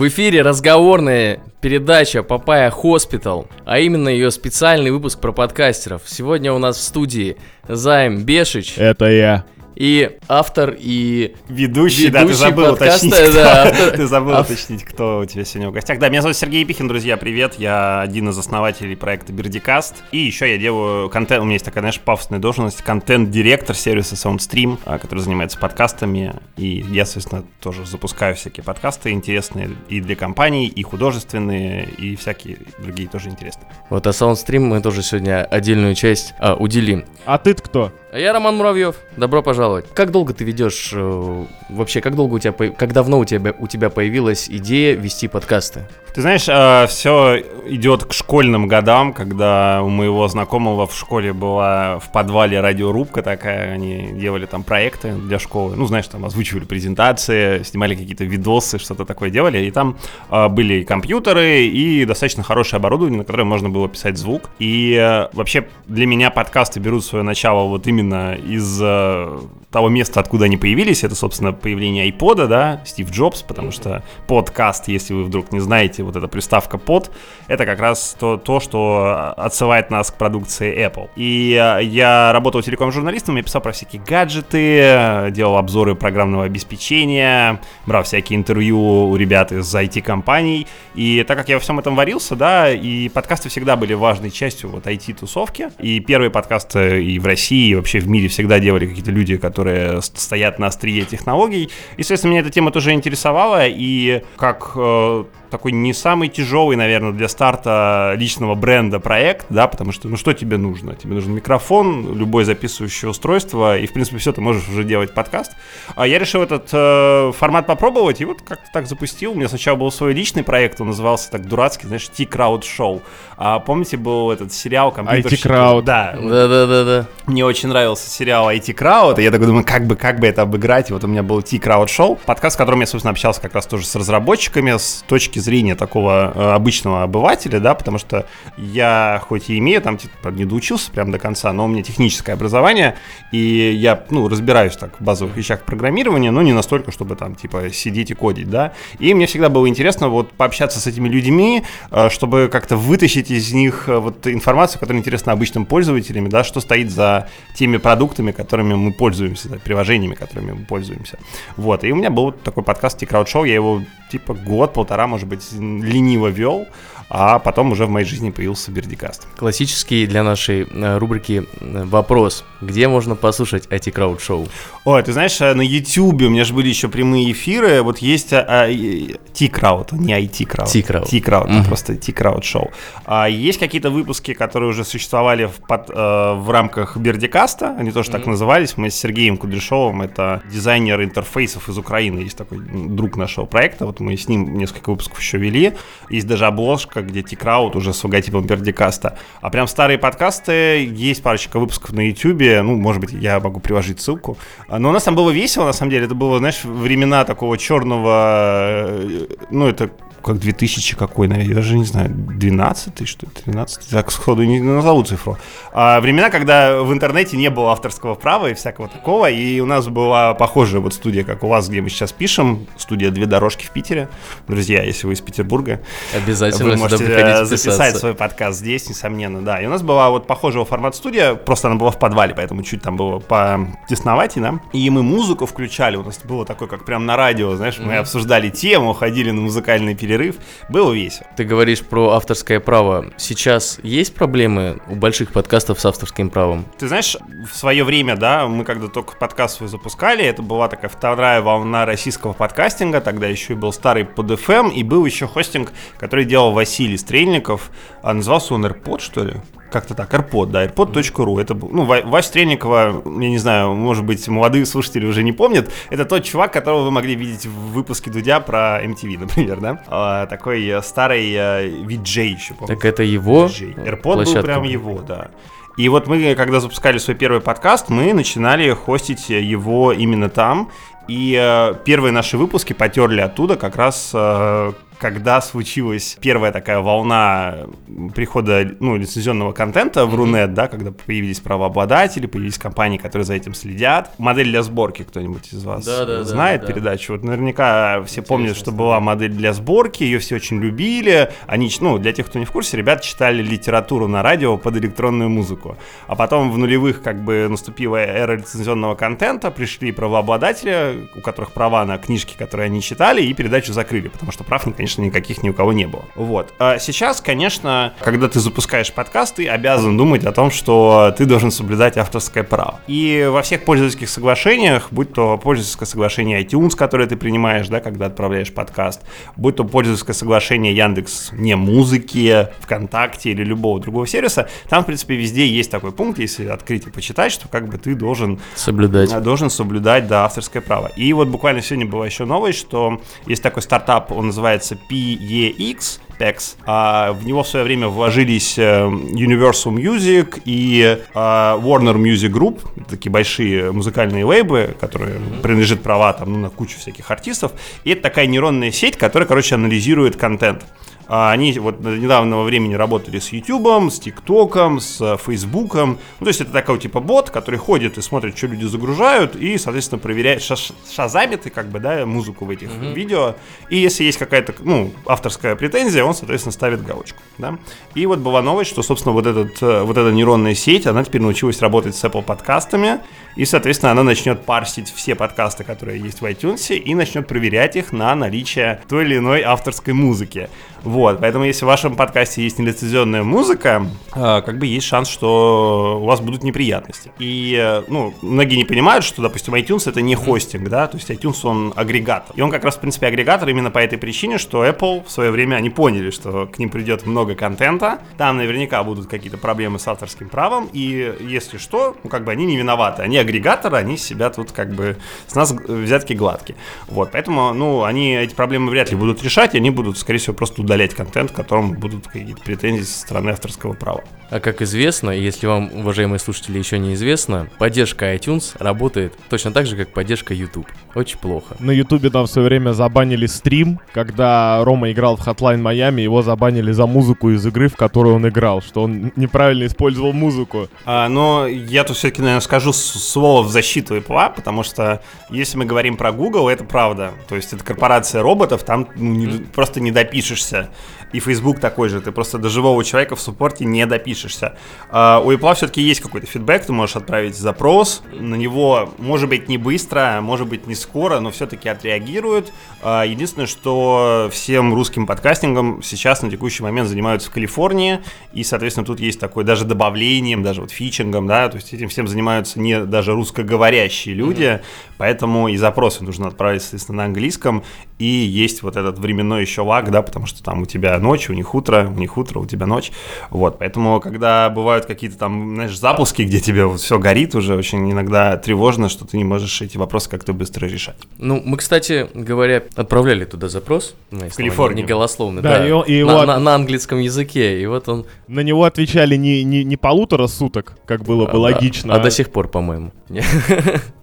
В эфире разговорная передача Papaya Hospital, а именно ее специальный выпуск про подкастеров. Сегодня у нас в студии Заим Бешич. Это я и автор и ведущий, ведущий да, ты забыл подкаста, уточнить, да, автор, ты забыл автор. уточнить, кто у тебя сегодня в гостях. Да, меня зовут Сергей Епихин, друзья, привет, я один из основателей проекта BeardyCast, и еще я делаю контент, у меня есть такая, знаешь, пафосная должность, контент-директор сервиса SoundStream, а, который занимается подкастами, и я, соответственно, тоже запускаю всякие подкасты интересные и для компаний, и художественные, и всякие другие тоже интересные. Вот, а SoundStream мы тоже сегодня отдельную часть а, уделим. А ты кто? А я Роман Муравьев. Добро пожаловать. Как долго ты ведешь э, вообще? Как долго у тебя, как давно у тебя у тебя появилась идея вести подкасты? Ты знаешь, э, все идет к школьным годам, когда у моего знакомого в школе была в подвале радиорубка такая, они делали там проекты для школы, ну знаешь, там озвучивали презентации, снимали какие-то видосы, что-то такое делали, и там э, были и компьютеры, и достаточно хорошее оборудование, на которое можно было писать звук. И э, вообще для меня подкасты берут свое начало вот именно из э, того места, откуда они появились. Это, собственно, появление iPod, да, Стив Джобс, потому что подкаст, если вы вдруг не знаете, вот эта приставка под, это как раз то, то что отсылает нас к продукции Apple. И э, я работал телеком-журналистом, я писал про всякие гаджеты, делал обзоры программного обеспечения, брал всякие интервью у ребят из IT-компаний. И так как я во всем этом варился, да, и подкасты всегда были важной частью вот IT-тусовки. И первые подкасты и в России, и вообще в мире всегда делали какие-то люди, которые стоят на острие технологий. И, соответственно, меня эта тема тоже интересовала, и как э, такой не самый тяжелый, наверное, для старта личного бренда проект, да, потому что, ну, что тебе нужно? Тебе нужен микрофон, любое записывающее устройство, и, в принципе, все, ты можешь уже делать подкаст. А я решил этот э, формат попробовать, и вот как-то так запустил. У меня сначала был свой личный проект, он назывался так дурацкий, знаешь, T-Crowd Show. А помните, был этот сериал компьютерщики? IT-Crowd. Да. Да-да-да. Мне очень нравился сериал IT-Crowd, и я такой думаю, как бы, как бы это обыграть, и вот у меня был T-Crowd Show, подкаст, в котором я, собственно, общался как раз тоже с разработчиками, с точки зрения такого э, обычного обывателя, да, потому что я хоть и имею там, типа, не доучился прям до конца, но у меня техническое образование, и я, ну, разбираюсь так в базовых вещах программирования, но не настолько, чтобы там, типа, сидеть и кодить, да, и мне всегда было интересно вот пообщаться с этими людьми, э, чтобы как-то вытащить из них э, вот информацию, которая интересна обычным пользователям, да, что стоит за теми продуктами, которыми мы пользуемся, да, приложениями, которыми мы пользуемся. Вот, и у меня был такой подкаст T-Crowd Show, я его типа год, полтора, может быть, лениво вел, а потом уже в моей жизни появился Бердикаст. Классический для нашей э, рубрики э, вопрос. Где можно послушать эти крауд-шоу? Ой, ты знаешь, э, на YouTube у меня же были еще прямые эфиры, вот есть а, T-крауд, не IT-крауд. T-крауд. T-крауд, mm-hmm. просто T-крауд шоу. А есть какие-то выпуски, которые уже существовали в, под, в рамках Бердикаста, они тоже mm-hmm. так назывались. Мы с Сергеем Кудряшовым, это дизайнер интерфейсов из Украины, есть такой друг нашего проекта, вот мы с ним несколько выпусков еще вели. Есть даже обложка выпуска, где Тикраут уже с логотипом Пердикаста. А прям старые подкасты, есть парочка выпусков на Ютубе, ну, может быть, я могу приложить ссылку. Но у нас там было весело, на самом деле, это было, знаешь, времена такого черного, э, ну, это как 2000 какой, наверное, я даже не знаю, 12 что ли, 13 так сходу не назову цифру. А времена, когда в интернете не было авторского права и всякого такого, и у нас была похожая вот студия, как у вас, где мы сейчас пишем, студия «Две дорожки» в Питере. Друзья, если вы из Петербурга, обязательно вы можете э, записать свой подкаст здесь, несомненно, да. И у нас была вот похожего формата студия, просто она была в подвале, поэтому чуть там было по тесноватина. И мы музыку включали, у нас было такое, как прям на радио, знаешь, мы mm-hmm. обсуждали тему, ходили на музыкальные передачи, перерыв. Было весело. Ты говоришь про авторское право. Сейчас есть проблемы у больших подкастов с авторским правом? Ты знаешь, в свое время, да, мы когда только подкаст свой запускали, это была такая вторая волна российского подкастинга, тогда еще и был старый под FM, и был еще хостинг, который делал Василий Стрельников, а назывался он AirPod, что ли? Как-то так, AirPod, да, airpod.ru. Это был, ну, Вась Стрельникова, я не знаю, может быть, молодые слушатели уже не помнят. Это тот чувак, которого вы могли видеть в выпуске Дудя про MTV, например, да? А, такой э, старый а, VJ еще, помню. Так это его AirPod площадка. был прям его, да. И вот мы, когда запускали свой первый подкаст, мы начинали хостить его именно там. И э, первые наши выпуски потерли оттуда как раз э, когда случилась первая такая волна прихода, ну, лицензионного контента в Рунет, да, когда появились правообладатели, появились компании, которые за этим следят. Модель для сборки кто-нибудь из вас Да, да, знает да, да. передачу? Вот наверняка все помнят, что была модель для сборки, ее все очень любили. Они, ну, для тех, кто не в курсе, ребята читали литературу на радио под электронную музыку. А потом в нулевых как бы наступила эра лицензионного контента, пришли правообладатели, у которых права на книжки, которые они читали, и передачу закрыли, потому что прав, конечно, никаких ни у кого не было. Вот. А сейчас, конечно, когда ты запускаешь подкаст, ты обязан думать о том, что ты должен соблюдать авторское право. И во всех пользовательских соглашениях, будь то пользовательское соглашение iTunes, которое ты принимаешь, да, когда отправляешь подкаст, будь то пользовательское соглашение Яндекс не музыки, ВКонтакте или любого другого сервиса, там, в принципе, везде есть такой пункт, если открыть и почитать, что как бы ты должен Соблюдать. а, должен соблюдать, да, авторское право. И вот буквально сегодня была еще новость, что есть такой стартап, он называется PEX, PEX. А, в него в свое время вложились э, Universal Music и э, Warner Music Group, такие большие музыкальные лейбы, которые принадлежат права там, ну, на кучу всяких артистов. И это такая нейронная сеть, которая, короче, анализирует контент. А Они вот до недавнего времени работали с YouTube, с ТикТоком, с э, Фейсбуком. Ну, то есть это такой типа бот, который ходит и смотрит, что люди загружают, и, соответственно, проверяет, ша- шазамит, и как бы, да, музыку в этих видео. И если есть какая-то, ну, авторская претензия, он, соответственно, ставит галочку, да. И вот была новость, что, собственно, вот, этот, э, вот эта нейронная сеть, она теперь научилась работать с Apple подкастами, и, соответственно, она начнет парсить все подкасты, которые есть в iTunes, и начнет проверять их на наличие той или иной авторской музыки. Вот, поэтому если в вашем подкасте есть нелицензионная музыка, э, как бы есть шанс, что у вас будут неприятности. И, э, ну, многие не понимают, что, допустим, iTunes это не хостинг, да, то есть iTunes он агрегатор. И он как раз, в принципе, агрегатор именно по этой причине, что Apple в свое время, они поняли, что к ним придет много контента, там наверняка будут какие-то проблемы с авторским правом, и если что, ну, как бы они не виноваты, они агрегаторы, они себя тут как бы с нас взятки гладкие. Вот, поэтому, ну, они эти проблемы вряд ли будут решать, они будут, скорее всего, просто удалять контент, к которому будут какие-то претензии со стороны авторского права. А как известно, если вам, уважаемые слушатели, еще не известно, поддержка iTunes работает точно так же, как поддержка YouTube. Очень плохо. На Ютубе там в свое время забанили стрим, когда Рома играл в Hotline Miami, его забанили за музыку из игры, в которую он играл, что он неправильно использовал музыку. А, но я тут все-таки, наверное, скажу слово в защиту Apple, потому что если мы говорим про Google, это правда. То есть это корпорация роботов, там ну, не- просто не допишешься. И Facebook такой же, ты просто до живого человека в суппорте не допишешься. А, у Apple все-таки есть какой-то фидбэк, ты можешь отправить запрос, на него, может быть, не быстро, может быть, не скоро, но все-таки отреагируют. А, единственное, что всем русским подкастингом сейчас на текущий момент занимаются в Калифорнии, и, соответственно, тут есть такое даже добавлением, даже вот фичингом, да, то есть этим всем занимаются не даже русскоговорящие люди, поэтому и запросы нужно отправить, соответственно, на английском, и есть вот этот временной еще лаг, да, потому что там у тебя ночь, у них утро, у них утро, у тебя ночь, вот, поэтому, когда бывают какие-то там, знаешь, запуски, где тебе вот все горит уже, очень иногда тревожно, что ты не можешь эти вопросы как-то быстро решать. Ну, мы, кстати говоря, отправляли туда запрос. Если Калифорнию. Не, голословный, Да, да. и он- и на, его- на- на английском языке. И вот он... На него отвечали не, не, не полутора суток, как было бы а, логично. А, до сих пор, по-моему.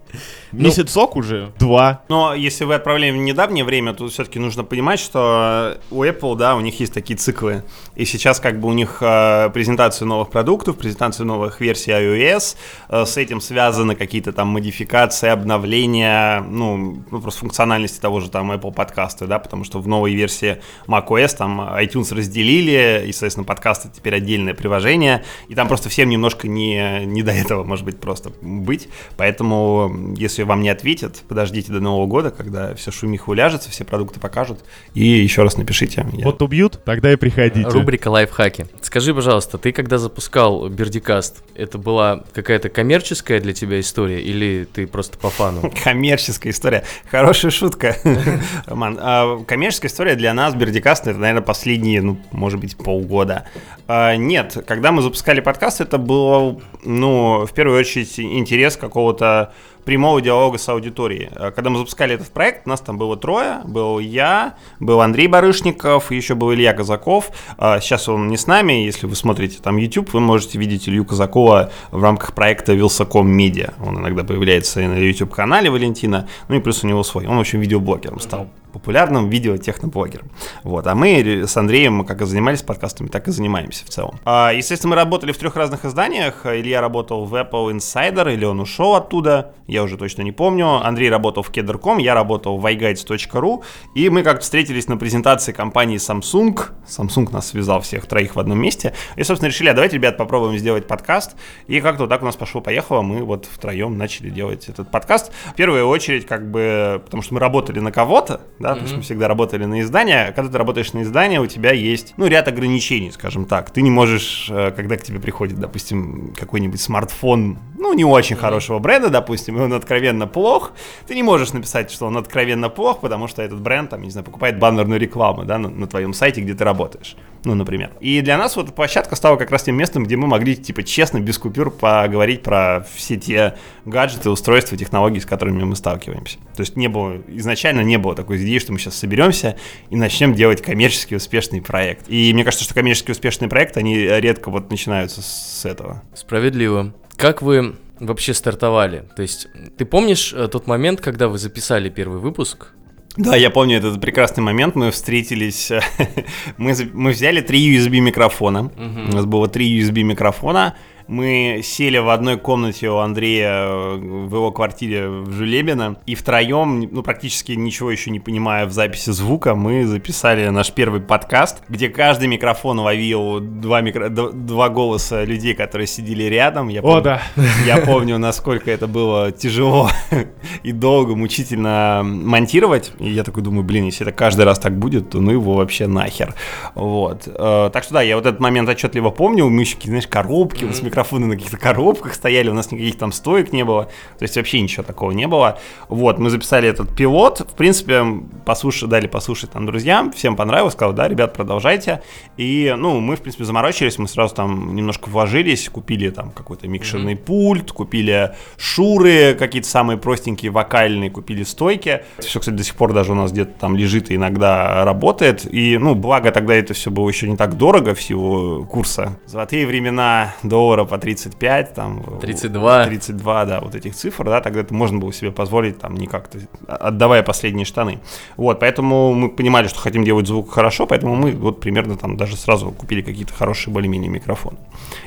Месяцок уже? Два. Но если вы отправляли в недавнее время, то все-таки нужно понимать, что у Apple, да, у них есть такие циклы. И сейчас как бы у них э, презентация новых продуктов, презентация новых версий iOS, э, с этим связаны какие-то там модификации, обновления, ну, ну, просто функциональности того же там Apple подкасты, да, потому что в новой версии macOS там iTunes разделили, и, соответственно, подкасты теперь отдельное приложение, и там просто всем немножко не, не до этого, может быть, просто быть. Поэтому, если вам не ответят, подождите до Нового года, когда все шумиха уляжется, все продукты покажут, и еще раз напишите. Я- Вот убьют, тогда и приходите. Рубрика лайфхаки. Скажи, пожалуйста, ты когда запускал Бердикаст, это была какая-то коммерческая для тебя история или ты просто по фану? Коммерческая история. Хорошая шутка, Роман. А, Коммерческая история для нас, Бердикаст, это, наверное, последние, ну, может быть, полгода. А, Нет, когда мы запускали подкаст, это был, ну, в первую очередь, интерес какого-то прямого диалога с аудиторией. А, Когда мы запускали этот проект, нас там было трое. Был я, был Андрей Барышников, еще был Илья Казаков. А, Сейчас он не с нами. Если вы смотрите там YouTube, вы можете видеть Илью Казакова в рамках проекта Вилсаком Медиа. Он иногда появляется и на YouTube-канале Валентина. Ну и плюс у него свой. Он, в общем, видеоблогером стал. Популярным видео-техноблогером. Вот, а мы с Андреем как и занимались подкастами, так и занимаемся в целом. А, естественно, мы работали в трех разных изданиях. Илья работал в Apple Insider, или он ушел оттуда, я уже точно не помню. Андрей работал в Keder.com, я работал в iGuides.ru, и мы как-то встретились на презентации компании Samsung. Samsung нас связал всех троих в одном месте. И, собственно, решили, а давайте, ребят, попробуем сделать подкаст. И как-то вот так у нас пошло-поехало, мы вот втроем начали делать этот подкаст. В первую очередь, как бы, потому что мы работали на кого-то, да, mm-hmm. то есть мы всегда работали на издание. Когда ты работаешь на издание, у тебя есть, ну, ряд ограничений, скажем так. Ты не можешь, э, когда к тебе приходит, допустим, какой-нибудь смартфон, ну, не очень mm-hmm. хорошего бренда, допустим, и он откровенно плох, ты не можешь написать, что он откровенно плох, потому что этот бренд, там, не знаю, покупает баннерную рекламу, да, на, на твоем сайте, где ты работаешь, ну, например. И для нас вот площадка стала как раз тем местом, где мы могли, типа, честно, без купюр поговорить про все те гаджеты, устройства, технологии, с которыми мы сталкиваемся. То есть не было, изначально не было такой идеи, что мы сейчас соберемся и начнем делать коммерчески успешный проект. И мне кажется, что коммерчески успешные проекты, они редко вот начинаются с этого. Справедливо. Как вы вообще стартовали? То есть ты помнишь э, тот момент, когда вы записали первый выпуск? Да, я помню этот прекрасный момент. Мы встретились, мы, мы взяли три USB микрофона. Угу. У нас было три USB микрофона мы сели в одной комнате у Андрея э, в его квартире в Жулебино, и втроем, ну, практически ничего еще не понимая в записи звука, мы записали наш первый подкаст, где каждый микрофон ловил два, микро... два голоса людей, которые сидели рядом. Я О, да. Я помню, насколько это было тяжело и долго, мучительно монтировать. И я такой думаю, блин, если это каждый раз так будет, то ну его вообще нахер. Вот. Э, так что да, я вот этот момент отчетливо помню. Мы еще, знаешь, коробки mm-hmm. с микрофоном микрофоны на каких-то коробках стояли, у нас никаких там стоек не было, то есть вообще ничего такого не было. Вот, мы записали этот пилот, в принципе, послушали, дали послушать там друзьям, всем понравилось, сказал, да, ребят, продолжайте. И, ну, мы, в принципе, заморочились, мы сразу там немножко вложились, купили там какой-то микшерный mm-hmm. пульт, купили шуры какие-то самые простенькие, вокальные, купили стойки. Все, кстати, до сих пор даже у нас где-то там лежит и иногда работает. И, ну, благо тогда это все было еще не так дорого всего курса. Золотые времена доллара по 35, там... 32. 32, да, вот этих цифр, да, тогда это можно было себе позволить, там, не как-то, отдавая последние штаны. Вот, поэтому мы понимали, что хотим делать звук хорошо, поэтому мы вот примерно там даже сразу купили какие-то хорошие более-менее микрофоны.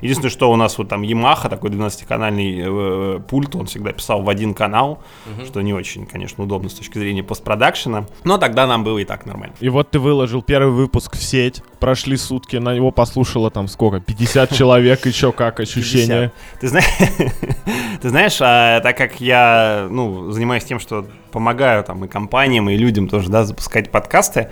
Единственное, что у нас вот там Yamaha, такой 12-канальный э, пульт, он всегда писал в один канал, угу. что не очень, конечно, удобно с точки зрения постпродакшена, но тогда нам было и так нормально. И вот ты выложил первый выпуск в сеть, прошли сутки, на него послушало там сколько, 50 человек, еще как, ощущения. Ты знаешь, ты знаешь, а, так как я, ну, занимаюсь тем, что помогаю там и компаниям, и людям тоже, да, запускать подкасты,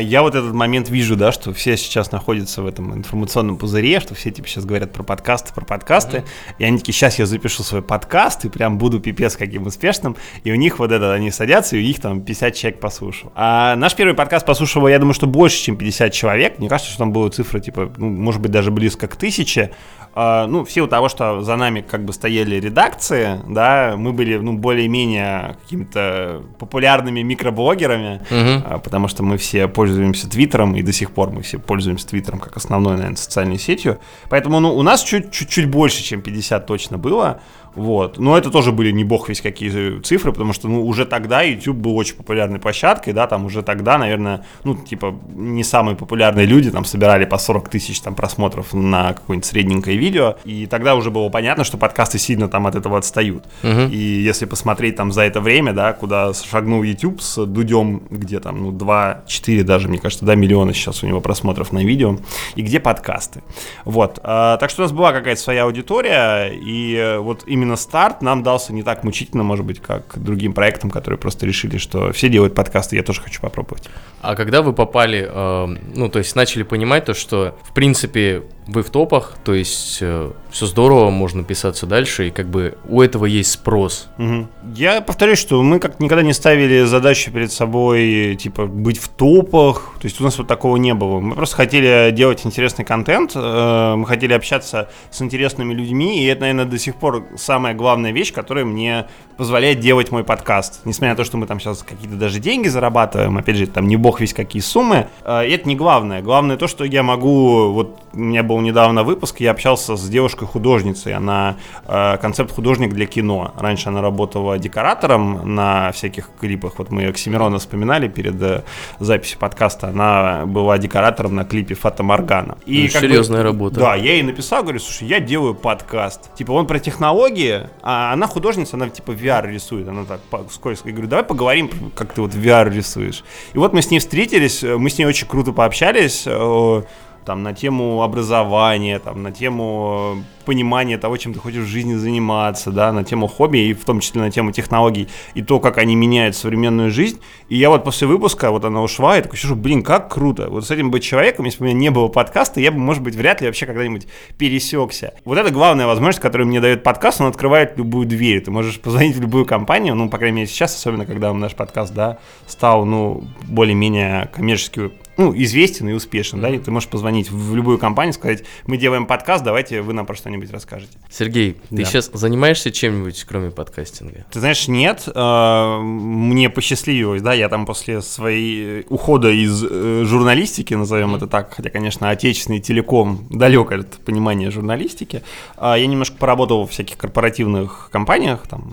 я вот этот момент вижу, да, что все сейчас находятся в этом информационном пузыре, что все типа сейчас говорят про подкасты, про подкасты, mm-hmm. и они такие, сейчас я запишу свой подкаст и прям буду пипец каким успешным, и у них вот это, они садятся, и у них там 50 человек послушал. А наш первый подкаст послушал, я думаю, что больше, чем 50 человек, мне кажется, что там была цифра, типа, ну, может быть, даже близко к тысяче, а, ну, в силу того, что за нами как бы стояли редакции, да, мы были, ну, более-менее какими-то популярными микроблогерами, угу. потому что мы все пользуемся Твиттером, и до сих пор мы все пользуемся Твиттером как основной, наверное, социальной сетью. Поэтому, ну, у нас чуть-чуть больше, чем 50 точно было. Вот. Но это тоже были не бог весь какие цифры, потому что, ну, уже тогда YouTube был очень популярной площадкой, да, там уже тогда, наверное, ну, типа, не самые популярные люди там собирали по 40 тысяч там просмотров на какое-нибудь средненькое видео, и тогда уже было понятно, что подкасты сильно там от этого отстают. Угу. И если посмотреть там за это время, да, куда шагнул YouTube с Дудем, где там, ну, 2-4 даже, мне кажется, да, миллиона сейчас у него просмотров на видео, и где подкасты. Вот. А, так что у нас была какая-то своя аудитория, и вот именно именно старт нам дался не так мучительно, может быть, как другим проектам, которые просто решили, что все делают подкасты, я тоже хочу попробовать. А когда вы попали, э, ну, то есть начали понимать то, что, в принципе, вы в топах, то есть э, все здорово, можно писаться дальше, и как бы у этого есть спрос. Угу. Я повторюсь, что мы как никогда не ставили задачу перед собой, типа, быть в топах, то есть у нас вот такого не было. Мы просто хотели делать интересный контент, э, мы хотели общаться с интересными людьми, и это, наверное, до сих пор самая главная вещь, которая мне позволяет делать мой подкаст. Несмотря на то, что мы там сейчас какие-то даже деньги зарабатываем, опять же, там не бог весь какие суммы, э, это не главное. Главное то, что я могу, вот у меня был недавно выпуск, я общался с девушкой, девушкой-художницей. Она э, концепт-художник для кино. Раньше она работала декоратором на всяких клипах. Вот мы Оксимирона вспоминали перед э, записью подкаста. Она была декоратором на клипе Фата Моргана. И ну, серьезная бы, работа. Да, я ей написал, говорю, слушай, я делаю подкаст. Типа он про технологии, а она художница, она типа VR рисует. Она так скользко. Я говорю, давай поговорим, как ты вот VR рисуешь. И вот мы с ней встретились, мы с ней очень круто пообщались э, там, на тему образования, там, на тему понимания того, чем ты хочешь в жизни заниматься, да, на тему хобби и в том числе на тему технологий и то, как они меняют современную жизнь. И я вот после выпуска, вот она ушла, и такой сижу, блин, как круто. Вот с этим быть человеком, если бы у меня не было подкаста, я бы, может быть, вряд ли вообще когда-нибудь пересекся. Вот это главная возможность, которую мне дает подкаст, он открывает любую дверь. Ты можешь позвонить в любую компанию, ну, по крайней мере, сейчас, особенно когда наш подкаст, да, стал, ну, более-менее коммерчески ну, известен и успешен, да, и ты можешь позвонить в любую компанию, сказать, мы делаем подкаст, давайте вы нам про что-нибудь расскажете. Сергей, да. ты сейчас занимаешься чем-нибудь, кроме подкастинга? Ты знаешь, нет, э, мне посчастливилось, да, я там после своей ухода из э, журналистики, назовем mm-hmm. это так, хотя, конечно, отечественный телеком далек от понимания журналистики, а я немножко поработал в всяких корпоративных компаниях, там,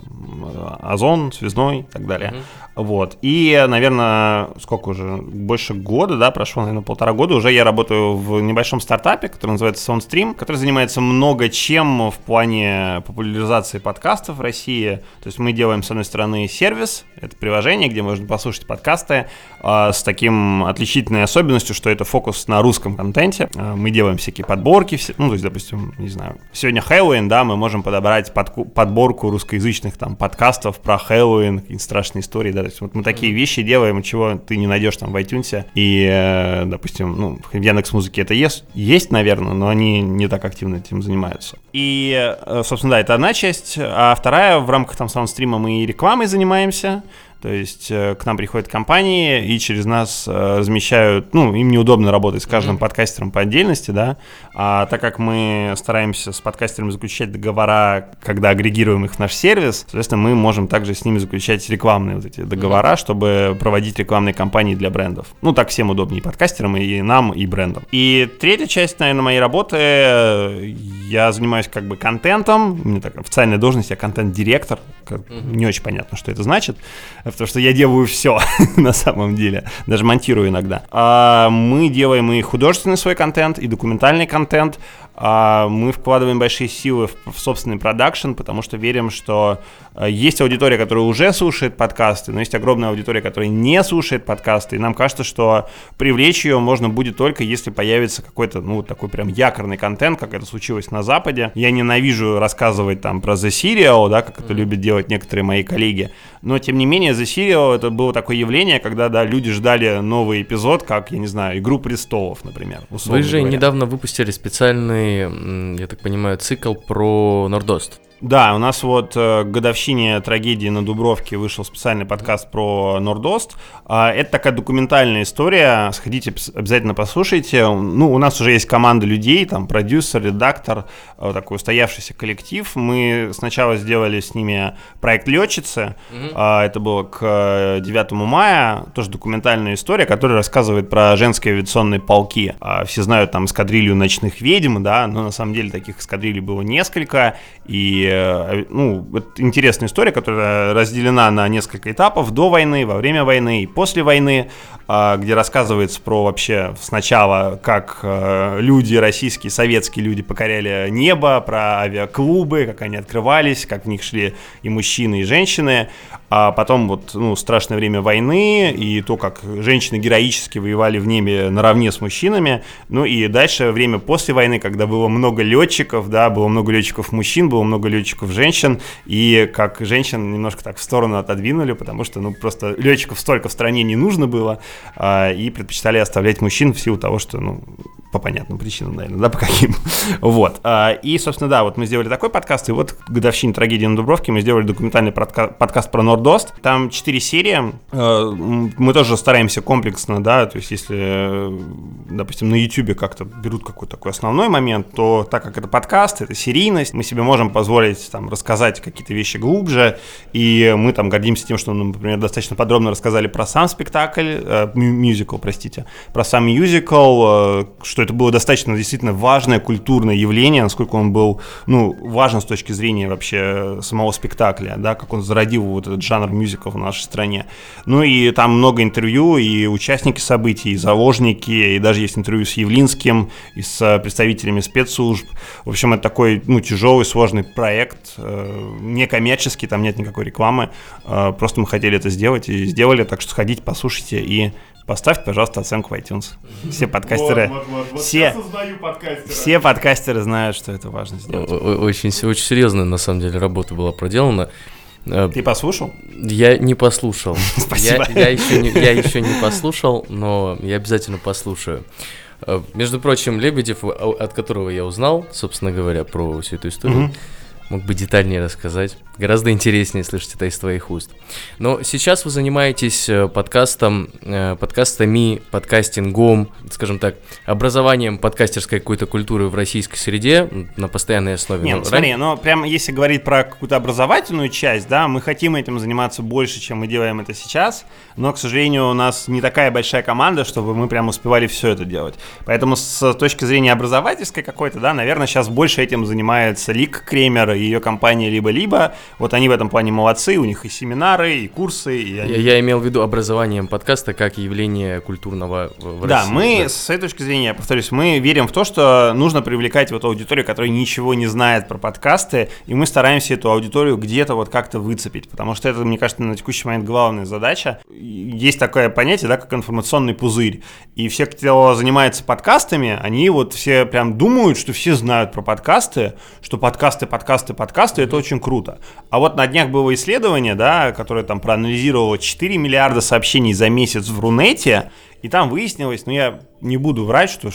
Озон, Связной и так далее. Mm-hmm. Вот. И, наверное, сколько уже, больше года, да, прошло, наверное, полтора года, уже я работаю в небольшом стартапе, который называется SoundStream, который занимается много чем в плане популяризации подкастов в России. То есть мы делаем, с одной стороны, сервис, это приложение, где можно послушать подкасты э, с таким отличительной особенностью, что это фокус на русском контенте. Э, мы делаем всякие подборки, все, ну, то есть, допустим, не знаю, сегодня Хэллоуин, да, мы можем подобрать под, подборку русскоязычных там подкастов про Хэллоуин, какие-то страшные истории, да, есть вот мы такие вещи делаем, чего ты не найдешь там в iTunes. И, допустим, ну, в Яндекс Музыке это есть, есть, наверное, но они не так активно этим занимаются. И, э, собственно, да, это одна часть. А вторая, в рамках там саундстрима мы и рекламой занимаемся. То есть э, к нам приходят компании и через нас э, размещают, ну, им неудобно работать с каждым mm-hmm. подкастером по отдельности, да, а так как мы стараемся с подкастерами заключать договора, когда агрегируем их в наш сервис, соответственно, мы можем также с ними заключать рекламные вот эти договора, mm-hmm. чтобы проводить рекламные кампании для брендов. Ну, так всем удобнее и подкастерам, и нам, и брендам. И третья часть, наверное, моей работы, э, я занимаюсь как бы контентом, у меня такая официальная должность, я контент-директор, mm-hmm. не очень понятно, что это значит, потому что я делаю все на самом деле, даже монтирую иногда. А мы делаем и художественный свой контент, и документальный контент, мы вкладываем большие силы в, в собственный продакшн, потому что верим, что э, есть аудитория, которая уже слушает подкасты, но есть огромная аудитория, которая не слушает подкасты, и нам кажется, что привлечь ее можно будет только если появится какой-то, ну, такой прям якорный контент, как это случилось на Западе. Я ненавижу рассказывать там про The Serial, да, как это любят делать некоторые мои коллеги, но тем не менее The Serial это было такое явление, когда, да, люди ждали новый эпизод, как, я не знаю, Игру престолов, например. Вы же говоря. недавно выпустили специальный я так понимаю, цикл про Нордост. Да, у нас вот э, к годовщине трагедии на Дубровке вышел специальный подкаст про Нордост. А, это такая документальная история, сходите, обязательно послушайте. Ну, у нас уже есть команда людей, там продюсер, редактор, э, такой устоявшийся коллектив. Мы сначала сделали с ними проект «Летчицы», mm-hmm. это было к 9 мая, тоже документальная история, которая рассказывает про женские авиационные полки. А, все знают там эскадрилью ночных ведьм, да, но на самом деле таких эскадрилей было несколько, и Э, ну, это интересная история, которая разделена на несколько этапов. До войны, во время войны и после войны, а, где рассказывается про вообще сначала, как э, люди, российские, советские люди покоряли небо, про авиаклубы, как они открывались, как в них шли и мужчины, и женщины, а потом вот, ну, страшное время войны и то, как женщины героически воевали в небе наравне с мужчинами, ну и дальше время после войны, когда было много летчиков, да, было много летчиков мужчин, было много летчиков женщин, и как женщин немножко так в сторону отодвинули, потому что, ну, просто летчиков столько в стране не нужно было, а, и предпочитали оставлять мужчин в силу того, что, ну, по понятным причинам, наверное, да, по каким. вот. А, и, собственно, да, вот мы сделали такой подкаст, и вот к годовщине трагедии на Дубровке мы сделали документальный подкаст про Нордост. Там четыре серии. А, мы тоже стараемся комплексно, да, то есть если, допустим, на YouTube как-то берут какой-то такой основной момент, то так как это подкаст, это серийность, мы себе можем позволить там рассказать какие-то вещи глубже, и мы там гордимся тем, что, ну, например, достаточно подробно рассказали про сам спектакль, э, мюзикл, простите, про сам мюзикл, что это было достаточно действительно важное культурное явление, насколько он был, ну, важен с точки зрения вообще самого спектакля, да, как он зародил вот этот жанр мюзикл в нашей стране. Ну и там много интервью, и участники событий, и заложники, и даже есть интервью с Явлинским, и с представителями спецслужб. В общем, это такой, ну, тяжелый, сложный проект, э, некоммерческий, там нет никакой рекламы, э, просто мы хотели это сделать, и сделали, так что сходите, послушайте, и Поставь, пожалуйста, оценку в iTunes. Все подкастеры, Вот, вот, вот, все, все подкастеры знают, что это важно сделать. Очень, очень серьезная, на самом деле, работа была проделана. Э, Ты послушал? Я не послушал. Спасибо. Я, я, еще не, я еще не послушал, но я обязательно послушаю. Между прочим, Лебедев, от которого я узнал, собственно говоря, про всю эту историю, Мгм. Мог бы детальнее рассказать. Гораздо интереснее слышать это из твоих уст. Но сейчас вы занимаетесь э, подкастом, э, подкастами, подкастингом, скажем так, образованием подкастерской какой-то культуры в российской среде на постоянной основе. Нет, Ну, смотри, но прям если говорить про какую-то образовательную часть, да, мы хотим этим заниматься больше, чем мы делаем это сейчас, но, к сожалению, у нас не такая большая команда, чтобы мы прям успевали все это делать. Поэтому с точки зрения образовательской какой-то, да, наверное, сейчас больше этим занимается Лик Кремер и ее компания «Либо-либо». Вот они в этом плане молодцы, у них и семинары, и курсы, и они Я, я имел в виду образованием подкаста как явление культурного в, в Да, России. мы Да. с этой точки зрения, я повторюсь, мы верим в то, что нужно привлекать вот аудиторию, которая ничего не знает про подкасты, и мы стараемся эту аудиторию где-то вот как-то выцепить, потому что это, мне кажется, на текущий момент главная задача. Есть такое понятие, да, как информационный пузырь, и все, кто занимается подкастами, они вот все прям думают, что все знают про подкасты, что подкасты, подкасты, подкасты, это очень круто. А вот на днях было исследование, да, которое там проанализировало 4 миллиарда сообщений за месяц в Рунете, и там выяснилось, ну я не буду врать, что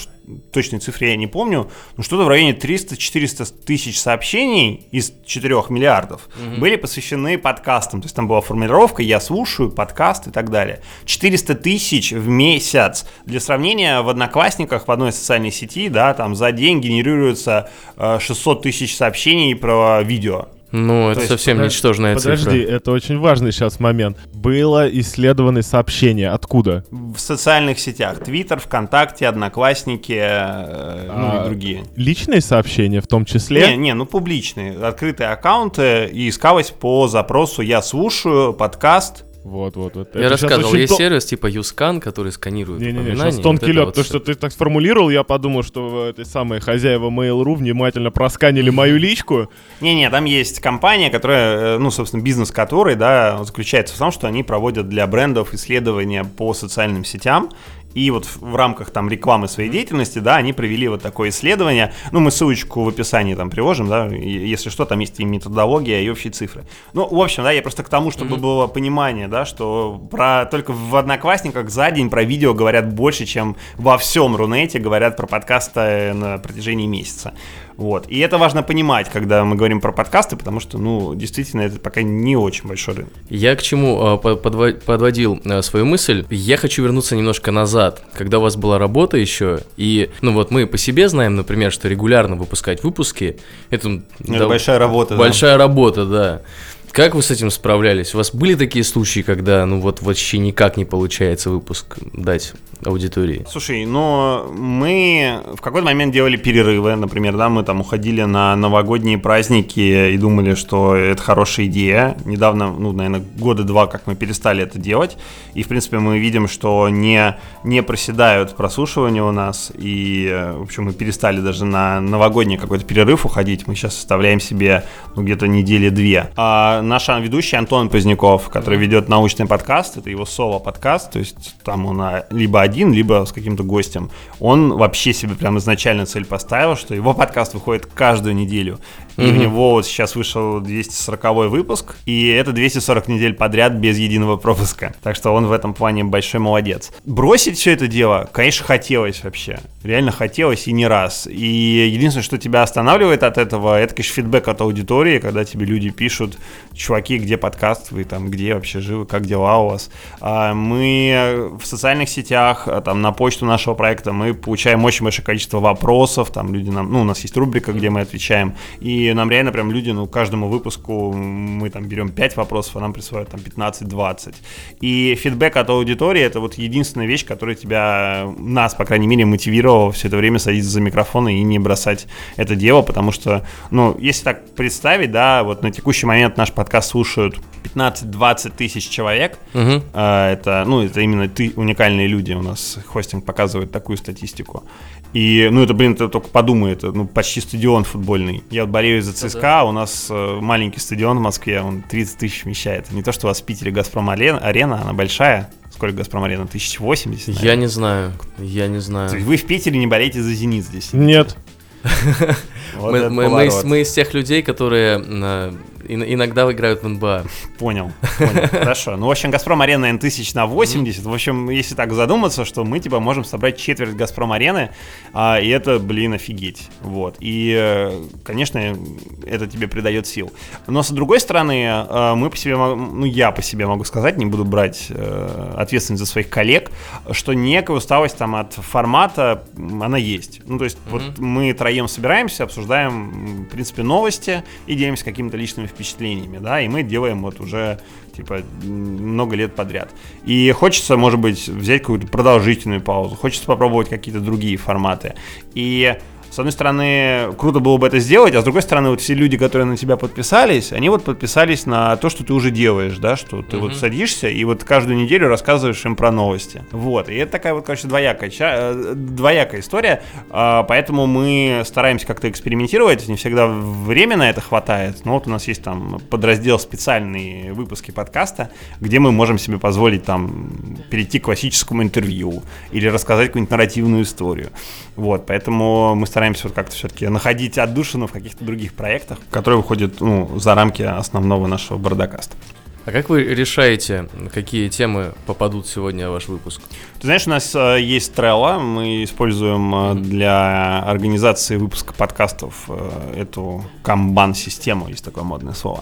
точной цифры я не помню, но что-то в районе 300-400 тысяч сообщений из 4 миллиардов были посвящены подкастам. То есть там была формулировка «я слушаю», «подкаст» и так далее. 400 тысяч в месяц. Для сравнения, в Одноклассниках, в одной социальной сети, да, там за день генерируется э, 600 тысяч сообщений про видео. Ну, это есть, совсем подож- ничтожная Подожди, цифра. это очень важный сейчас момент. Было исследованы сообщения. Откуда? В социальных сетях. Твиттер, ВКонтакте, Одноклассники, э, ну А, и другие. Личные сообщения в том числе? Не, не, ну публичные, открытые аккаунты, и искалось по запросу «Я слушаю подкаст». Вот, вот, вот. Я Это рассказывал, очень есть сервис типа Юскан, который сканирует Не-не-не, упоминания. сейчас тонкий Вот лед. вот То, что ты так сформулировал, я подумал, что эти самые хозяева Mail.ru внимательно просканили мою личку. Не-не, там есть компания, которая, э, ну, собственно, бизнес которой, да, заключается в том, что они проводят для брендов исследования по социальным сетям, и вот в рамках там рекламы своей деятельности, да, они провели вот такое исследование. Ну, мы ссылочку в описании там приложим, да, если что, там есть и методология, и общие цифры. Ну, в общем, да, я просто к тому, чтобы было понимание, да, что про только в Одноклассниках за день про видео говорят больше, чем во всем Рунете говорят про подкасты на протяжении месяца. Вот. И это важно понимать, когда мы говорим про подкасты, потому что, ну, действительно, это пока не очень большой рынок. Я к чему э, по- подво- подводил э, свою мысль. Я хочу вернуться немножко назад, когда у вас была работа еще, и, ну вот мы по себе знаем, например, что регулярно выпускать выпуски, это, м, Это да, большая работа. да. большая работа, да. Как вы с этим справлялись? У вас были такие случаи, когда, ну вот вообще никак не получается выпуск дать аудитории? Слушай, но мы в какой-то момент делали перерывы, например, да, мы там уходили на новогодние праздники и думали, что это хорошая идея. Недавно, ну, наверное, года два, как мы перестали это делать, и, в принципе, мы видим, что не, не проседают прослушивания у нас, и, в общем, мы перестали даже на новогодний какой-то перерыв уходить, мы сейчас оставляем себе, ну, где-то недели две. А наш ведущий Антон Поздняков, который ведет научный подкаст, это его соло-подкаст, то есть там он а, либо один, либо с каким-то гостем. Он вообще себе прям изначально цель поставил, что его подкаст выходит каждую неделю. И у него вот сейчас вышел 240 выпуск, и это 240 недель подряд без единого пропуска. Так что он в этом плане большой молодец. Бросить все это дело, конечно, хотелось вообще. Реально хотелось и не раз. И единственное, что тебя останавливает от этого, это, конечно, фидбэк от аудитории, когда тебе люди пишут, чуваки, где подкаст, вы там, где вообще живы, как дела у вас. А Мы в социальных сетях, а, там, на почту нашего проекта мы получаем очень большое количество вопросов, там люди нам, ну, у нас есть рубрика, где мы отвечаем, и И нам реально прям люди, ну, каждому выпуску мы там берем 5 вопросов, а нам присылают там 15-20. И фидбэк от аудитории это вот единственная вещь, которая тебя, нас, по крайней мере, мотивировала все это время садиться за микрофон и не бросать это дело, потому что, ну, если так представить, да, вот на текущий момент наш подкаст слушают 15-20 тысяч человек. Угу. Это, ну, это именно ты, уникальные люди. У нас хостинг показывает такую статистику. И, ну, это, блин, ты только подумай, это, ну, почти стадион футбольный. Я вот болею за ЦСКА, да. у нас э, маленький стадион в Москве, он 30 тысяч вмещает. Не то, что у вас в Питере Газпром арена, она большая. Сколько Газпром арена? 1080? Наверное. Я не знаю, я не знаю. Вы в Питере не болеете за Зенит здесь? Нет. мы, мы, мы, из, мы из тех людей, которые иногда играют в НБА. Понял, понял. Хорошо. Ну, в общем, Газпром Арена N1000 на 80. В общем, если так задуматься, что мы, типа, можем собрать четверть Газпром Арены, а, и это, блин, офигеть. Вот. И, э, конечно, это тебе придает сил. Но, с другой стороны, э, мы по себе, ну, я по себе могу сказать, не буду брать э, ответственность за своих коллег, что некая усталость там от формата, она есть. Ну, то есть, mm-hmm. вот мы троем собираемся, обсуждаем, в принципе, новости и делимся какими-то личными впечатлениями, да, и мы делаем вот уже, типа, много лет подряд. И хочется, может быть, взять какую-то продолжительную паузу, хочется попробовать какие-то другие форматы. И с одной стороны, круто было бы это сделать, а с другой стороны, вот все люди, которые на тебя подписались, они вот подписались на то, что ты уже делаешь, да, что ты mm-hmm. вот садишься и вот каждую неделю рассказываешь им про новости. Вот, и это такая вот, короче, двоякая, э, двоякая история, а, поэтому мы стараемся как-то экспериментировать, не всегда время на это хватает, но вот у нас есть там подраздел специальные выпуски подкаста, где мы можем себе позволить там перейти к классическому интервью или рассказать какую-нибудь нарративную историю. Вот, поэтому мы стараемся вот как-то все-таки находить отдушину в каких-то других проектах, которые выходят ну, за рамки основного нашего бардакаста. А как вы решаете, какие темы попадут сегодня в ваш выпуск? Ты знаешь, у нас э, есть Trello, мы используем э, для организации выпуска подкастов э, эту камбан-систему, есть такое модное слово.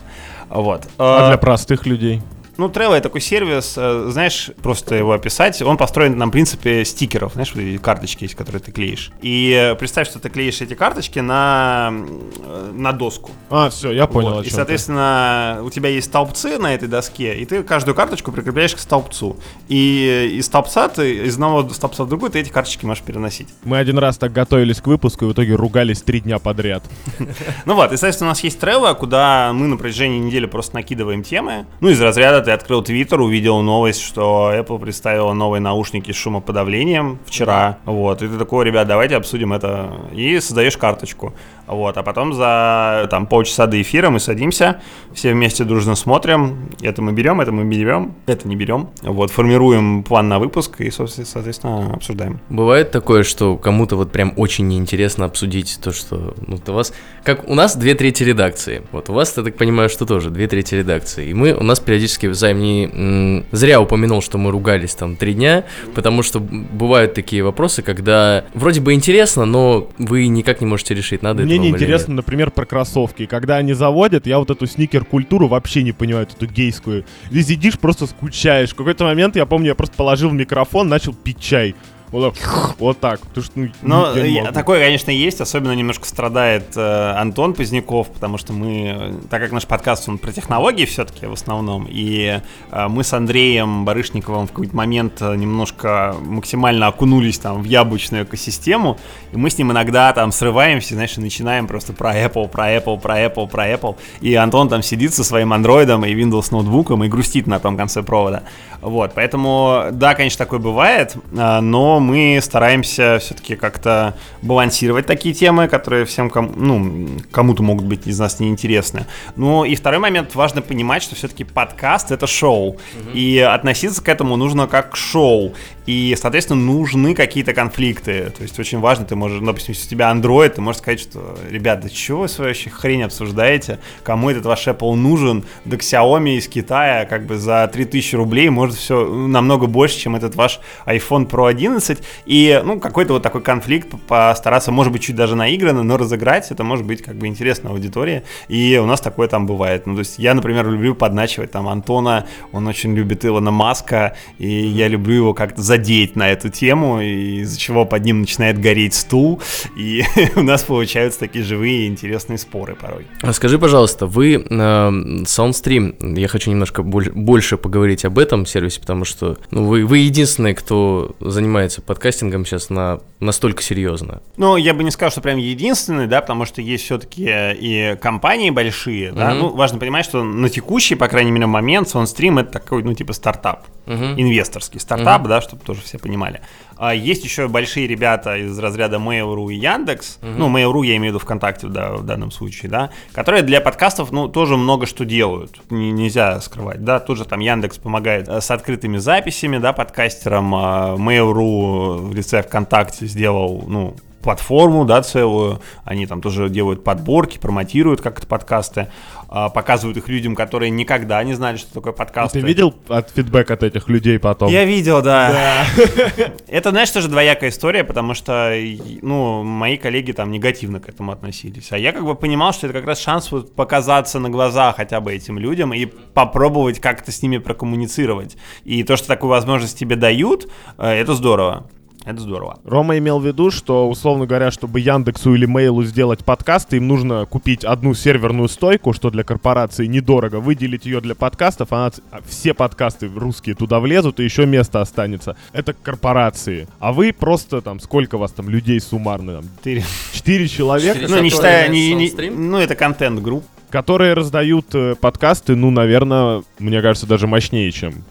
Вот. А для простых людей? Ну, Trello — такой сервис, э, знаешь, просто его описать, он построен на принципе стикеров, знаешь, вот эти карточки есть, которые ты клеишь. И представь, что ты клеишь эти карточки на, э, на доску. А, все, я понял. Вот. И, соответственно, у тебя есть столбцы на этой доске, и ты каждую карточку прикрепляешь к столбцу. И из столбца ты, из одного столбца в другой, ты эти карточки можешь переносить. Мы один раз так готовились к выпуску, и в итоге ругались три дня подряд. Ну вот, и, соответственно, у нас есть Trello, куда мы на протяжении недели просто накидываем темы. Ну, из разряда ты открыл Твиттер, увидел новость, что Apple представила новые наушники с шумоподавлением вчера. Вот, и ты такой, ребят, давайте обсудим это. И создаешь карточку. Вот, а потом за там полчаса до эфира мы садимся, все вместе дружно смотрим. Это мы берем, это мы берем, это не берем. Вот, формируем план на выпуск и, соответственно, обсуждаем. Бывает такое, что кому-то вот прям очень неинтересно обсудить то, что ну, у вас... Как у нас две трети редакции. Вот у вас, я так понимаю, что тоже две трети редакции. И мы, у нас периодически взаим не... Зря упомянул, что мы ругались там три дня, потому что бывают такие вопросы, когда вроде бы интересно, но вы никак не можете решить, надо Мне не интересно, например, про кроссовки. Когда они заводят, я вот эту сникер-культуру вообще не понимаю, эту гейскую. Здесь сидишь, просто скучаешь. В какой-то момент, я помню, я просто положил микрофон, начал пить чай. Вот так. Вот так. Потому что, ну, Но я, такое, конечно, есть. Особенно немножко страдает э, Антон Поздняков, потому что мы, так как наш подкаст, он про технологии все-таки в основном, и э, мы с Андреем Барышниковым в какой-то момент э, немножко максимально окунулись там в яблочную экосистему, и мы с ним иногда там срываемся, знаешь, и начинаем просто про Apple, про Apple, про Apple, про Apple, и Антон там сидит со своим андроидом и Windows ноутбуком и грустит на том конце провода. Вот, поэтому, да, конечно, такое бывает, э, но мы стараемся все-таки как-то балансировать такие темы, которые всем, ком, ну, кому-то могут быть из нас неинтересны. Ну и второй момент, важно понимать, что все-таки подкаст это шоу, угу. и относиться к этому нужно как к шоу. И, соответственно, нужны какие-то конфликты. То есть очень важно, ты можешь, допустим, если у тебя Android, ты можешь сказать, что, ребята, чего вы свою вообще хрень обсуждаете? Кому этот ваш Apple нужен? Да Xiaomi из Китая как бы за 3000 рублей может все намного больше, чем этот ваш iPhone Pro 11 15, и, ну, какой-то вот такой конфликт постараться, может быть, чуть даже наигранно, но разыграть, это может быть как бы интересно аудитории, и у нас такое там бывает. Ну, то есть я, например, люблю подначивать там Антона, он очень любит Илона Маска, и я люблю его как-то задеть на эту тему, из-за чего под ним начинает гореть стул, и у нас получаются такие живые и интересные споры порой. А скажи, пожалуйста, вы э, Soundstream, я хочу немножко больше поговорить об этом сервисе, потому что ну, вы, вы единственный, кто занимается подкастингом сейчас на настолько серьезно. Ну, я бы не сказал, что прям единственный, да, потому что есть все-таки и компании большие, mm-hmm. да, ну, важно понимать, что на текущий, по крайней мере, момент Soundstream это такой, ну, типа стартап, mm-hmm. инвесторский стартап, mm-hmm. да, чтобы тоже все понимали. А есть еще большие ребята из разряда Mail.ru и Яндекс, mm-hmm. ну, Mail.ru я имею в виду ВКонтакте да, в данном случае, да, которые для подкастов, ну, тоже много что делают, Н- нельзя скрывать, да, тут же там Яндекс помогает э, с открытыми записями, да, подкастерам, а Mail.ru в лице ВКонтакте сделал, ну, платформу, да, целую. Они там тоже делают подборки, промотируют как-то подкасты, а, показывают их людям, которые никогда не знали, что такое подкасты. Ты видел от фидбэк от этих людей потом? Я видел, да. Это, знаешь, тоже двоякая история, потому что, ну, мои коллеги там негативно к этому относились. А я как бы понимал, что это как раз шанс вот показаться на глаза хотя бы этим людям и попробовать как-то с ними прокоммуницировать. И то, что такую возможность тебе дают, э, это здорово. Это здорово. Рома имел в виду, что, условно говоря, чтобы Яндексу или Мейлу сделать подкасты, им нужно купить одну серверную стойку, что для корпорации недорого, выделить ее для подкастов, она, все подкасты русские туда влезут, и еще место останется. Это корпорации. А вы просто там, сколько у вас там людей суммарно? Там, Четыре. Четыре человека? Ну, не считая, не, не, ну, это контент-групп которые раздают э, подкасты, ну, наверное, мне кажется, даже мощнее, чем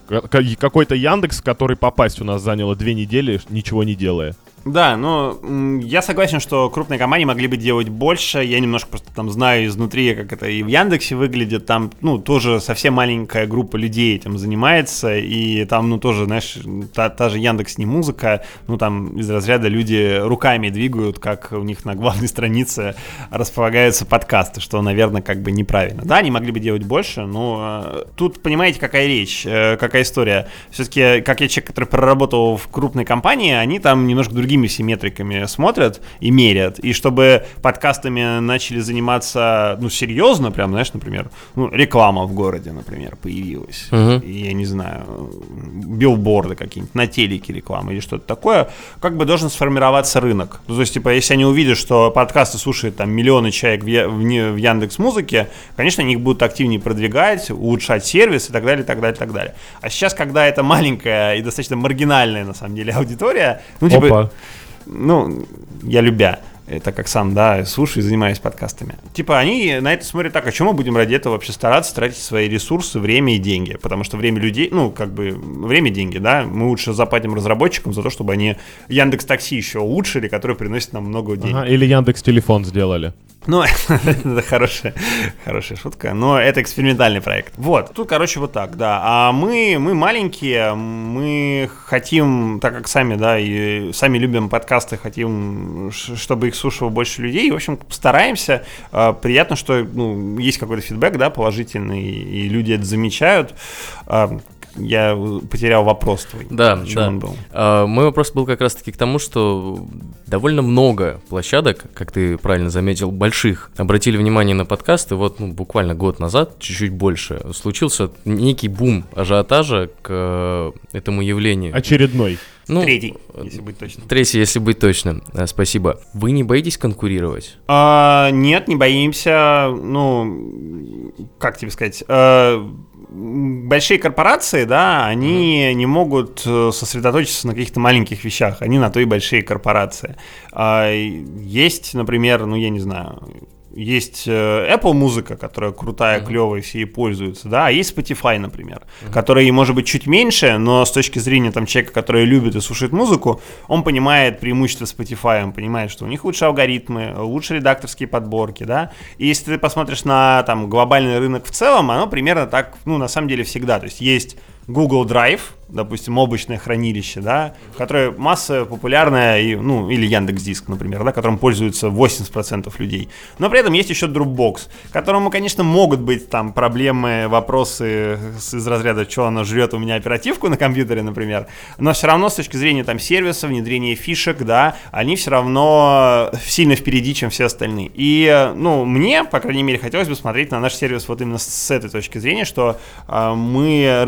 какой-то Яндекс, который попасть у нас заняло две недели, ничего не делая. Да, но я согласен, что крупные компании могли бы делать больше. Я немножко просто там знаю изнутри, как это и в Яндексе выглядит. Там, ну, тоже совсем маленькая группа людей этим занимается. И там, ну, тоже, знаешь, та, та же Яндекс не музыка. Ну, там из разряда люди руками двигают, как у них на главной странице располагаются подкасты, что, наверное, как бы неправильно. Да, они могли бы делать больше, но э, тут, понимаете, какая речь, э, какая история. Все-таки, как я человек, который проработал в крупной компании, они там немножко другие другими все метриками смотрят и мерят. И чтобы подкастами начали заниматься, ну, серьезно, прям, знаешь, например, ну, реклама в городе, например, появилась. И, я не знаю, билборды какие-нибудь, на телеке реклама или что-то такое, как бы должен сформироваться рынок. Ну, то есть, типа, если они увидят, что подкасты слушают там миллионы человек в, в, в Яндекс Музыке, конечно, они их будут активнее продвигать, улучшать сервис и так далее, и так далее, и так далее. А сейчас, когда это маленькая и достаточно маргинальная, на самом деле, аудитория, ну, типа, Опа ну, я любя, это как сам, да, слушаю и занимаюсь подкастами. Типа они на это смотрят так, а чем мы будем ради этого вообще стараться тратить свои ресурсы, время и деньги? Потому что время людей, ну, как бы, время – деньги, да, мы лучше заплатим разработчикам за то, чтобы они Яндекс Такси еще улучшили, который приносит нам много денег. Ага, или Яндекс Телефон сделали. Ну, это хорошая, хорошая шутка, но это экспериментальный проект. Вот, тут, короче, вот так, да. А мы, мы маленькие, мы хотим, так как сами, да, и сами любим подкасты, хотим, чтобы их слушало больше людей. И, в общем, стараемся. А, приятно, что ну, есть какой-то фидбэк, да, положительный, и люди это замечают. А, я потерял вопрос твой. Да, чем да. он был. А, мой вопрос был как раз-таки к тому, что довольно много площадок, как ты правильно заметил, больших, обратили внимание на подкасты. Вот ну, буквально год назад, чуть-чуть больше, случился некий бум ажиотажа к э, этому явлению. Очередной. Ну, третий, если быть точным. Третий, если быть точным. Э, спасибо. Вы не боитесь конкурировать? А, нет, не боимся. Ну, как тебе сказать? А, большие корпорации, да, они mm-hmm. не могут э, сосредоточиться на каких-то маленьких вещах, они на то и большие корпорации. А есть, например, ну я не знаю, есть э, Apple музыка, которая крутая, mm-hmm. клевая, все ей пользуются, да, а есть Spotify, например, mm-hmm. который может быть чуть меньше, но с точки зрения там человека, который любит и слушает музыку, он понимает преимущество Spotify, он понимает, что у них лучше алгоритмы, лучше редакторские подборки, да, и если ты посмотришь на там глобальный рынок в целом, оно примерно так, ну, на самом деле всегда, то есть есть Google Drive, допустим, облачное хранилище, да, которое масса популярная, и, ну, или Яндекс Диск, например, да, которым пользуются 80% людей. Но при этом есть еще Dropbox, которому, конечно, могут быть там проблемы, вопросы из разряда, что оно жрет у меня оперативку на компьютере, например, но все равно с точки зрения там сервиса, внедрения фишек, да, они все равно сильно впереди, чем все остальные. И, ну, мне, по крайней мере, хотелось бы смотреть на наш сервис вот именно с этой точки зрения, что э, мы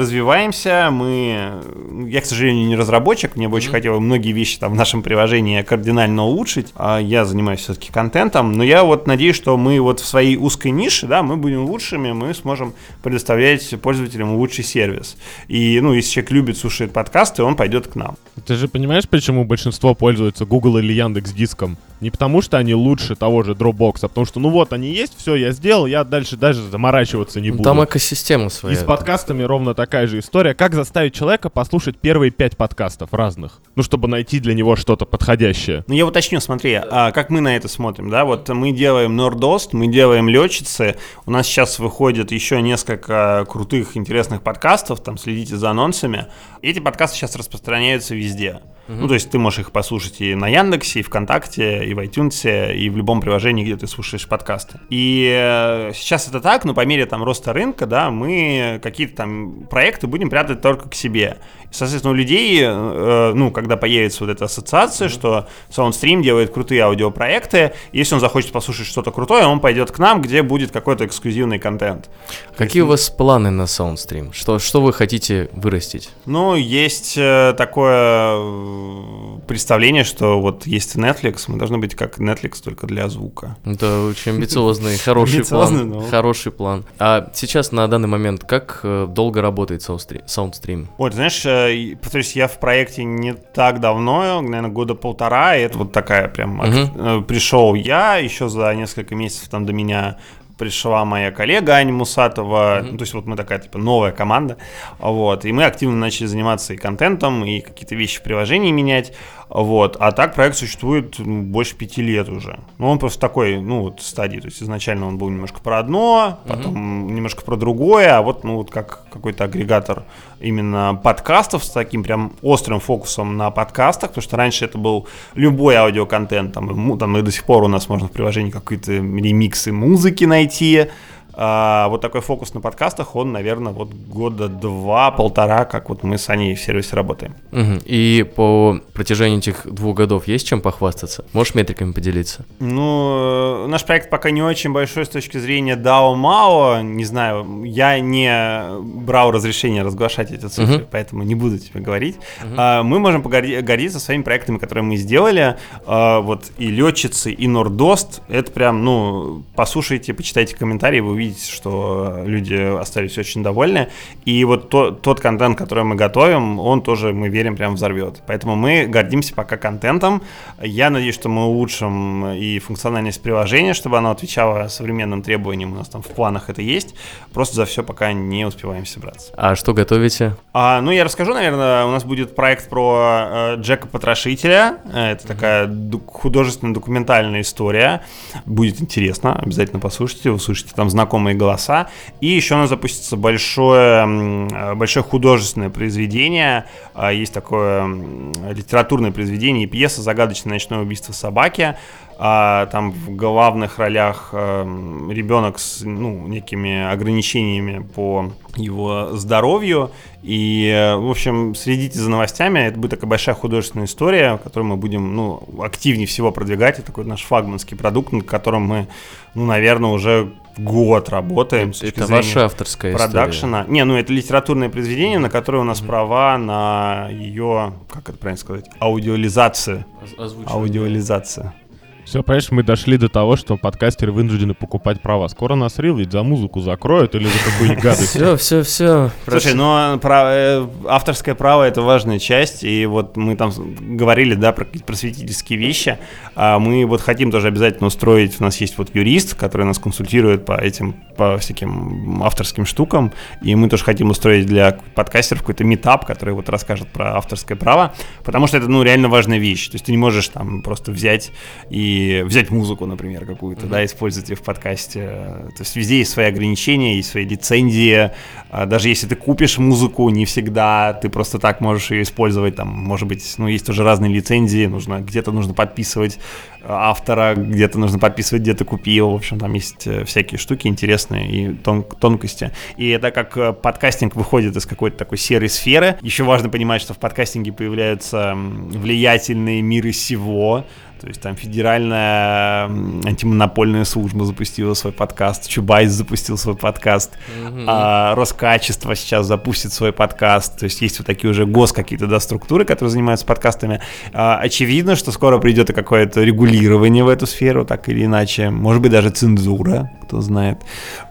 развиваемся, мы... Я, к сожалению, не разработчик, мне бы mm-hmm. очень хотелось многие вещи там в нашем приложении кардинально улучшить. А я занимаюсь все-таки контентом, но я вот надеюсь, что мы вот в своей узкой нише, да, мы будем лучшими, мы сможем предоставлять пользователям лучший сервис. И, ну, если человек любит, слушает подкасты, он пойдет к нам. Ты же понимаешь, почему большинство пользуется Google или Яндекс Диском? Не потому, что они лучше того же Dropbox, а потому что, ну вот, они есть, все, я сделал, я дальше даже заморачиваться не буду. Там экосистема своя. И с подкастами ровно такая же история. Как заставить человека послушать первые пять подкастов разных? Ну, чтобы найти для него что-то подходящее. Ну, я уточню, смотри, а как мы на это смотрим, да? Вот мы делаем Нордост, мы делаем Летчицы, у нас сейчас выходит еще несколько крутых, интересных подкастов, там, следите за анонсами. Эти подкасты сейчас распространяются везде. Uh-huh. Ну, то есть ты можешь их послушать и на Яндексе, и ВКонтакте, и в iTunes, и в любом приложении, где ты слушаешь подкасты. И э, сейчас это так, но по мере там роста рынка, да, мы какие-то там проекты будем прятать только к себе. Соответственно, у людей, э, ну, когда появится вот эта ассоциация, mm-hmm. что SoundStream делает крутые аудиопроекты, если он захочет послушать что-то крутое, он пойдет к нам, где будет какой-то эксклюзивный контент. Какие есть, у вас планы на SoundStream? Что, что вы хотите вырастить? Ну, есть э, такое представление, что вот есть Netflix, мы должны быть как Netflix, только для звука. Это очень амбициозный, хороший план. Хороший план. А сейчас на данный момент как э, долго работает SoundStream? Ой, ты знаешь, э, повторюсь, я в проекте не так давно, наверное, года полтора, и это вот такая прям... Э, пришел я, еще за несколько месяцев там до меня пришла моя коллега Аня Мусатова, mm-hmm. ну, то есть вот мы такая, типа, новая команда, вот, и мы активно начали заниматься и контентом, и какие-то вещи в приложении менять, вот. А так проект существует ну, больше пяти лет уже. Ну, он просто такой, ну, вот стадии. То есть изначально он был немножко про одно, потом mm-hmm. немножко про другое, а вот, ну, вот как какой-то агрегатор именно подкастов с таким прям острым фокусом на подкастах, потому что раньше это был любой аудиоконтент, там, там и до сих пор у нас можно в приложении какие-то ремиксы музыки найти, а, вот такой фокус на подкастах, он, наверное, вот года два-полтора, как вот мы с Аней в сервисе работаем. Угу. И по протяжении этих двух годов есть чем похвастаться? Можешь метриками поделиться? Ну, э, наш проект пока не очень большой с точки зрения DAO-MAO. Не знаю, я не брал разрешение разглашать эти цифры, угу. поэтому не буду тебе говорить. Угу. А, мы можем погордиться своими проектами, которые мы сделали. А, вот и летчицы, и Нордост. Это прям, ну, послушайте, почитайте комментарии, вы увидите увидеть, что люди остались очень довольны. И вот то, тот контент, который мы готовим, он тоже, мы верим, прям взорвет. Поэтому мы гордимся пока контентом. Я надеюсь, что мы улучшим и функциональность приложения, чтобы оно отвечало современным требованиям. У нас там в планах это есть. Просто за все пока не успеваем собраться. А что готовите? А, ну, я расскажу, наверное, у нас будет проект про э, Джека Потрошителя. Это такая художественная документальная история. Будет интересно, обязательно послушайте, услышите там знакомые знакомые голоса. И еще у нас запустится большое, большое художественное произведение. А, есть такое литературное произведение и пьеса «Загадочное ночное убийство собаки». А, там в главных ролях ребенок с ну, некими ограничениями по его здоровью. И, в общем, следите за новостями. Это будет такая большая художественная история, которую мы будем ну, активнее всего продвигать. Это такой наш флагманский продукт, над которым мы, ну, наверное, уже год работаем. Это ваша авторская продакшена. история. Не, ну это литературное произведение, на которое у нас mm-hmm. права на ее, как это правильно сказать, аудиализацию. Озвучивание. Аудиализация. Все, понимаешь, мы дошли до того, что подкастеры вынуждены покупать права. Скоро нас рил ведь за музыку закроют или за какую-нибудь гадость. Все, все, все. Слушай, ну а э, авторское право это важная часть, и вот мы там говорили, да, про какие-то просветительские вещи. А мы вот хотим тоже обязательно устроить, у нас есть вот юрист, который нас консультирует по этим, по всяким авторским штукам, и мы тоже хотим устроить для подкастеров какой-то метап, который вот расскажет про авторское право, потому что это, ну, реально важная вещь. То есть ты не можешь там просто взять и и взять музыку, например, какую-то, да, использовать ее в подкасте. То есть везде есть свои ограничения, есть свои лицензии. А даже если ты купишь музыку, не всегда ты просто так можешь ее использовать. Там, может быть, ну, есть тоже разные лицензии, нужно где-то нужно подписывать автора, где-то нужно подписывать, где ты купил. В общем, там есть э, всякие штуки интересные и тон тонкости. И это как э, подкастинг выходит из какой-то такой серой сферы. Еще важно понимать, что в подкастинге появляются влиятельные миры всего, то есть там федеральная антимонопольная служба запустила свой подкаст, Чубайс запустил свой подкаст, mm-hmm. а, Роскачество сейчас запустит свой подкаст. То есть есть вот такие уже гос какие-то да, структуры, которые занимаются подкастами. А, очевидно, что скоро придет и какое-то регулирование в эту сферу, так или иначе. Может быть, даже цензура, кто знает.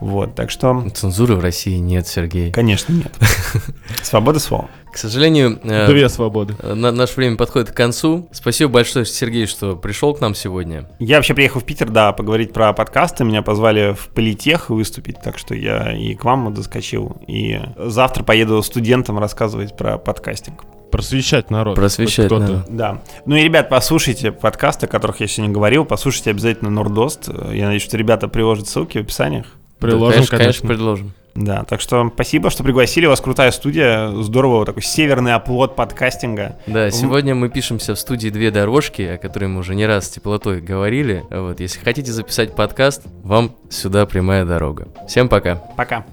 Вот, так что... Цензуры в России нет, Сергей. Конечно, нет. Свобода слова. К сожалению, э, две свободы. Э, на, наше время подходит к концу. Спасибо большое, Сергей, что пришел к нам сегодня. Я вообще приехал в Питер, да, поговорить про подкасты. Меня позвали в Политех выступить, так что я и к вам доскочил. И завтра поеду студентам рассказывать про подкастинг. Просвещать народ. Просвещать, да. Да. Ну и, ребят, послушайте подкасты, о которых я сегодня говорил. Послушайте обязательно Нордост. Я надеюсь, что ребята приложат ссылки в описаниях. Приложим, да, конечно, конечно, предложим. Да, так что спасибо, что пригласили. У вас крутая студия. Здорово, такой северный оплот подкастинга. Да, сегодня мы пишемся в студии «Две дорожки», о которой мы уже не раз с теплотой говорили. Вот, если хотите записать подкаст, вам сюда прямая дорога. Всем пока. Пока.